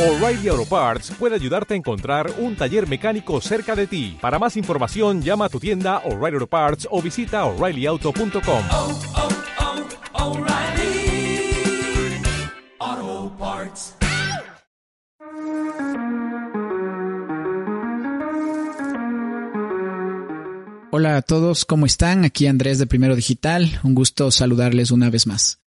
O'Reilly Auto Parts puede ayudarte a encontrar un taller mecánico cerca de ti. Para más información, llama a tu tienda O'Reilly Auto Parts o visita oreillyauto.com. oh, oh, O'Reilly Auto Parts. Hola a todos, ¿cómo están? Aquí Andrés de Primero Digital, un gusto saludarles una vez más.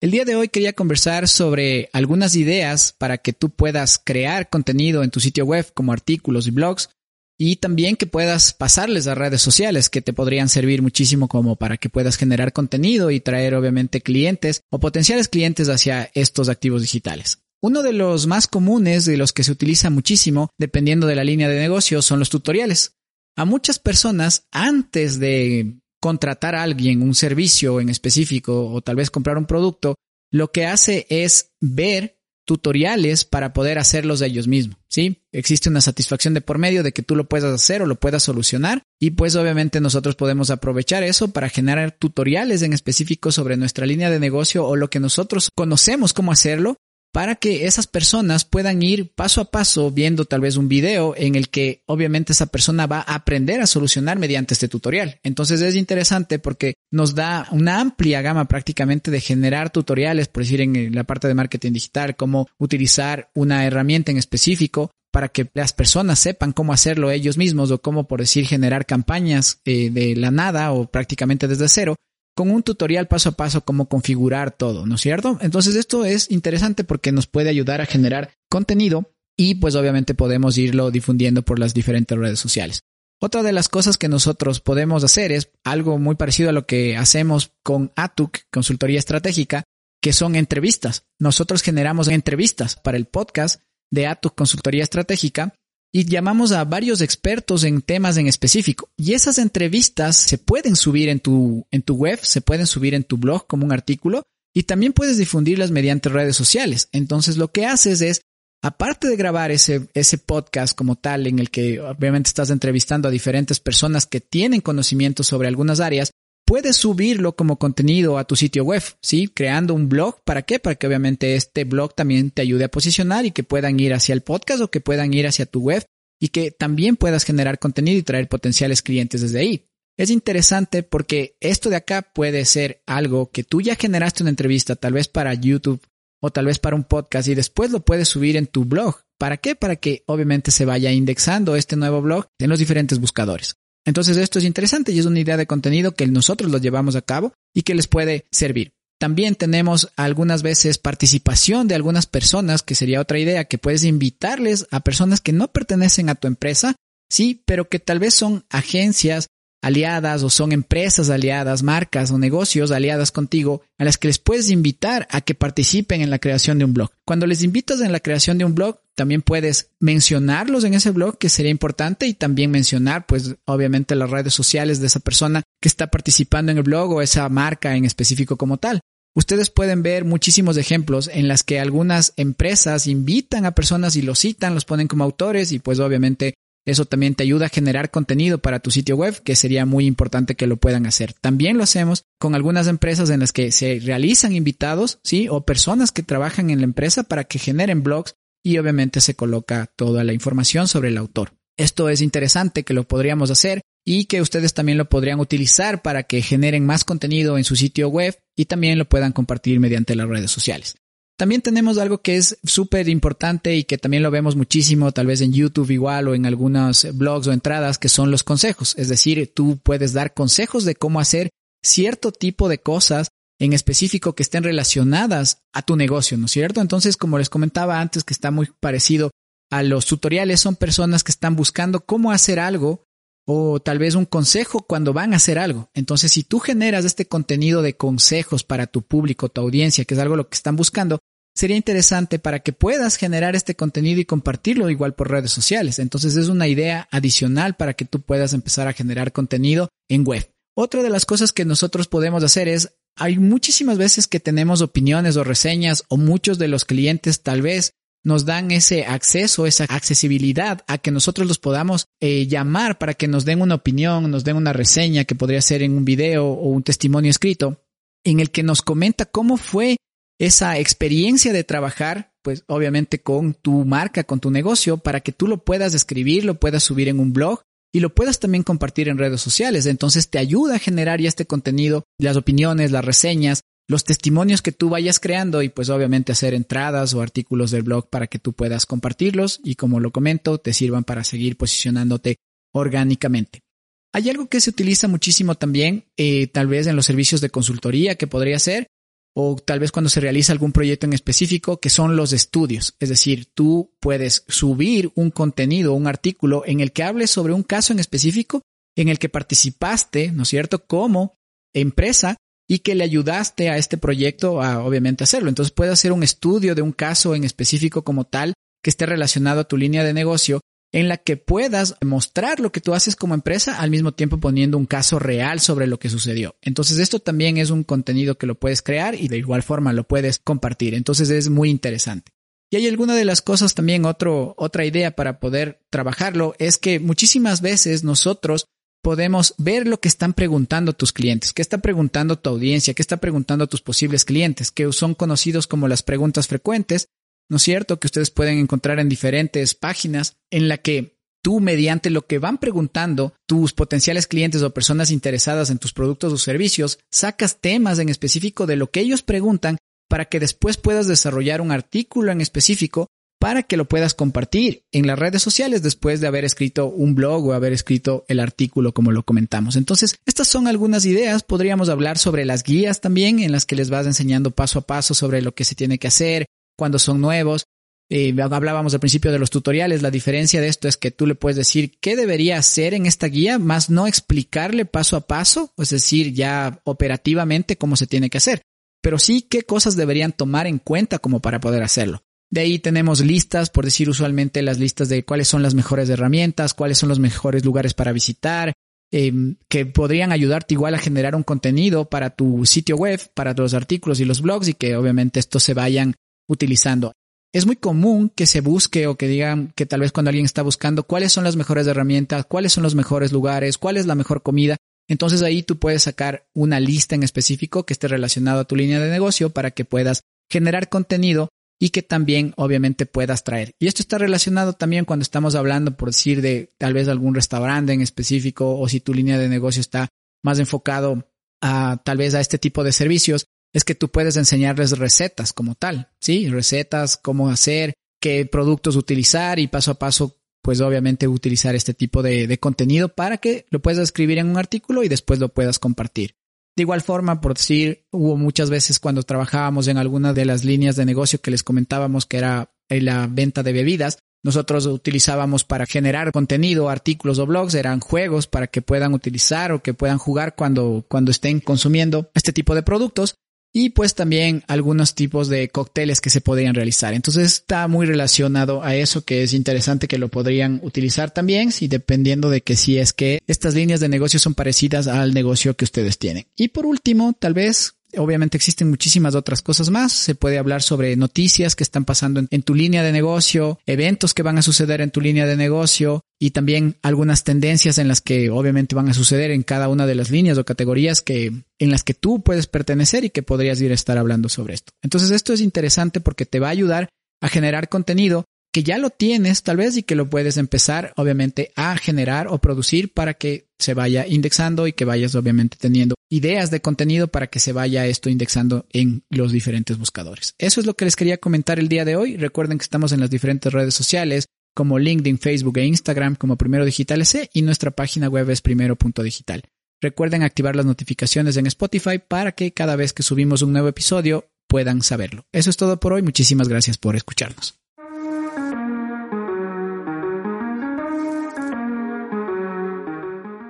El día de hoy quería conversar sobre algunas ideas para que tú puedas crear contenido en tu sitio web como artículos y blogs y también que puedas pasarles a redes sociales que te podrían servir muchísimo como para que puedas generar contenido y traer obviamente clientes o potenciales clientes hacia estos activos digitales. Uno de los más comunes, de los que se utiliza muchísimo, dependiendo de la línea de negocio, son los tutoriales. A muchas personas, antes de contratar a alguien un servicio en específico o tal vez comprar un producto, lo que hace es ver tutoriales para poder hacerlos ellos mismos, ¿sí? Existe una satisfacción de por medio de que tú lo puedas hacer o lo puedas solucionar y pues obviamente nosotros podemos aprovechar eso para generar tutoriales en específico sobre nuestra línea de negocio o lo que nosotros conocemos cómo hacerlo para que esas personas puedan ir paso a paso viendo tal vez un video en el que obviamente esa persona va a aprender a solucionar mediante este tutorial. Entonces es interesante porque nos da una amplia gama prácticamente de generar tutoriales, por decir en la parte de marketing digital, cómo utilizar una herramienta en específico para que las personas sepan cómo hacerlo ellos mismos o cómo, por decir, generar campañas eh, de la nada o prácticamente desde cero con un tutorial paso a paso cómo configurar todo, ¿no es cierto? Entonces esto es interesante porque nos puede ayudar a generar contenido y pues obviamente podemos irlo difundiendo por las diferentes redes sociales. Otra de las cosas que nosotros podemos hacer es algo muy parecido a lo que hacemos con ATUC, Consultoría Estratégica, que son entrevistas. Nosotros generamos entrevistas para el podcast de ATUC Consultoría Estratégica y llamamos a varios expertos en temas en específico. Y esas entrevistas se pueden subir en tu, en tu web, se pueden subir en tu blog como un artículo y también puedes difundirlas mediante redes sociales. Entonces lo que haces es, aparte de grabar ese, ese podcast como tal en el que obviamente estás entrevistando a diferentes personas que tienen conocimiento sobre algunas áreas, puedes subirlo como contenido a tu sitio web, ¿sí? Creando un blog. ¿Para qué? Para que obviamente este blog también te ayude a posicionar y que puedan ir hacia el podcast o que puedan ir hacia tu web y que también puedas generar contenido y traer potenciales clientes desde ahí. Es interesante porque esto de acá puede ser algo que tú ya generaste una entrevista, tal vez para YouTube o tal vez para un podcast y después lo puedes subir en tu blog. ¿Para qué? Para que obviamente se vaya indexando este nuevo blog en los diferentes buscadores. Entonces esto es interesante y es una idea de contenido que nosotros lo llevamos a cabo y que les puede servir. También tenemos algunas veces participación de algunas personas, que sería otra idea, que puedes invitarles a personas que no pertenecen a tu empresa, sí, pero que tal vez son agencias aliadas o son empresas aliadas, marcas o negocios aliadas contigo a las que les puedes invitar a que participen en la creación de un blog. Cuando les invitas en la creación de un blog, también puedes mencionarlos en ese blog, que sería importante, y también mencionar, pues, obviamente las redes sociales de esa persona que está participando en el blog o esa marca en específico como tal. Ustedes pueden ver muchísimos ejemplos en las que algunas empresas invitan a personas y los citan, los ponen como autores y pues obviamente eso también te ayuda a generar contenido para tu sitio web, que sería muy importante que lo puedan hacer. También lo hacemos con algunas empresas en las que se realizan invitados, ¿sí? O personas que trabajan en la empresa para que generen blogs y obviamente se coloca toda la información sobre el autor. Esto es interesante que lo podríamos hacer y que ustedes también lo podrían utilizar para que generen más contenido en su sitio web y también lo puedan compartir mediante las redes sociales. También tenemos algo que es súper importante y que también lo vemos muchísimo, tal vez en YouTube igual o en algunos blogs o entradas, que son los consejos. Es decir, tú puedes dar consejos de cómo hacer cierto tipo de cosas en específico que estén relacionadas a tu negocio, ¿no es cierto? Entonces, como les comentaba antes, que está muy parecido a los tutoriales, son personas que están buscando cómo hacer algo o tal vez un consejo cuando van a hacer algo. Entonces, si tú generas este contenido de consejos para tu público, tu audiencia, que es algo lo que están buscando, sería interesante para que puedas generar este contenido y compartirlo igual por redes sociales. Entonces, es una idea adicional para que tú puedas empezar a generar contenido en web. Otra de las cosas que nosotros podemos hacer es, hay muchísimas veces que tenemos opiniones o reseñas o muchos de los clientes tal vez nos dan ese acceso, esa accesibilidad a que nosotros los podamos eh, llamar para que nos den una opinión, nos den una reseña que podría ser en un video o un testimonio escrito, en el que nos comenta cómo fue esa experiencia de trabajar pues obviamente con tu marca, con tu negocio, para que tú lo puedas escribir, lo puedas subir en un blog y lo puedas también compartir en redes sociales. Entonces te ayuda a generar ya este contenido, las opiniones, las reseñas, los testimonios que tú vayas creando y pues obviamente hacer entradas o artículos del blog para que tú puedas compartirlos y como lo comento, te sirvan para seguir posicionándote orgánicamente. Hay algo que se utiliza muchísimo también, eh, tal vez en los servicios de consultoría que podría ser, o tal vez cuando se realiza algún proyecto en específico, que son los estudios. Es decir, tú puedes subir un contenido, un artículo en el que hables sobre un caso en específico en el que participaste, ¿no es cierto?, como empresa y que le ayudaste a este proyecto a obviamente hacerlo. Entonces puedes hacer un estudio de un caso en específico como tal que esté relacionado a tu línea de negocio en la que puedas mostrar lo que tú haces como empresa al mismo tiempo poniendo un caso real sobre lo que sucedió. Entonces esto también es un contenido que lo puedes crear y de igual forma lo puedes compartir. Entonces es muy interesante. Y hay alguna de las cosas también, otro, otra idea para poder trabajarlo es que muchísimas veces nosotros podemos ver lo que están preguntando tus clientes, qué está preguntando tu audiencia, qué está preguntando tus posibles clientes, que son conocidos como las preguntas frecuentes, ¿no es cierto? Que ustedes pueden encontrar en diferentes páginas en la que tú mediante lo que van preguntando tus potenciales clientes o personas interesadas en tus productos o servicios, sacas temas en específico de lo que ellos preguntan para que después puedas desarrollar un artículo en específico para que lo puedas compartir en las redes sociales después de haber escrito un blog o haber escrito el artículo como lo comentamos. Entonces, estas son algunas ideas. Podríamos hablar sobre las guías también en las que les vas enseñando paso a paso sobre lo que se tiene que hacer, cuando son nuevos. Eh, hablábamos al principio de los tutoriales. La diferencia de esto es que tú le puedes decir qué debería hacer en esta guía, más no explicarle paso a paso, es decir, ya operativamente cómo se tiene que hacer, pero sí qué cosas deberían tomar en cuenta como para poder hacerlo. De ahí tenemos listas, por decir usualmente las listas de cuáles son las mejores herramientas, cuáles son los mejores lugares para visitar, eh, que podrían ayudarte igual a generar un contenido para tu sitio web, para los artículos y los blogs y que obviamente estos se vayan utilizando. Es muy común que se busque o que digan que tal vez cuando alguien está buscando cuáles son las mejores herramientas, cuáles son los mejores lugares, cuál es la mejor comida. Entonces ahí tú puedes sacar una lista en específico que esté relacionado a tu línea de negocio para que puedas generar contenido y que también obviamente puedas traer. Y esto está relacionado también cuando estamos hablando, por decir, de tal vez algún restaurante en específico o si tu línea de negocio está más enfocado a tal vez a este tipo de servicios, es que tú puedes enseñarles recetas como tal, ¿sí? Recetas, cómo hacer, qué productos utilizar y paso a paso, pues obviamente utilizar este tipo de, contenido para que lo puedas escribir en un artículo y después lo puedas compartir. De igual forma, por decir, hubo muchas veces cuando trabajábamos en alguna de las líneas de negocio que les comentábamos que era la venta de bebidas, nosotros utilizábamos para generar contenido, artículos o blogs, eran juegos para que puedan utilizar o que puedan jugar cuando, cuando estén consumiendo este tipo de productos y pues también algunos tipos de cócteles que se podrían realizar. Entonces está muy relacionado a eso que es interesante que lo podrían utilizar también, si dependiendo de que si es que estas líneas de negocio son parecidas al negocio que ustedes tienen. Y por último, tal vez Obviamente existen muchísimas otras cosas más. Se puede hablar sobre noticias que están pasando en, tu línea de negocio, eventos que van a suceder en tu línea de negocio y también algunas tendencias en las que obviamente van a suceder en cada una de las líneas o categorías que en las que tú puedes pertenecer y que podrías ir a estar hablando sobre esto. Entonces esto es interesante porque te va a ayudar a generar contenido que ya lo tienes tal vez y que lo puedes empezar obviamente a generar o producir para que se vaya indexando y que vayas obviamente teniendo ideas de contenido para que se vaya esto indexando en los diferentes buscadores. Eso es lo que les quería comentar el día de hoy. Recuerden que estamos en las diferentes redes sociales como LinkedIn, Facebook e Instagram como Primero Digital S y nuestra página web es primero.digital. Recuerden activar las notificaciones en Spotify para que cada vez que subimos un nuevo episodio puedan saberlo. Eso es todo por hoy. Muchísimas gracias por escucharnos.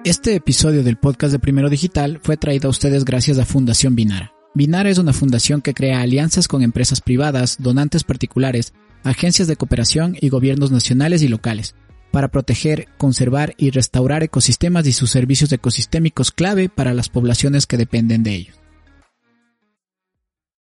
Este episodio del podcast de Primero Digital fue traído a ustedes gracias a Fundación Binara. Binara es una fundación que crea alianzas con empresas privadas, donantes particulares, agencias de cooperación y gobiernos nacionales y locales para proteger, conservar y restaurar ecosistemas y sus servicios ecosistémicos clave para las poblaciones que dependen de ellos.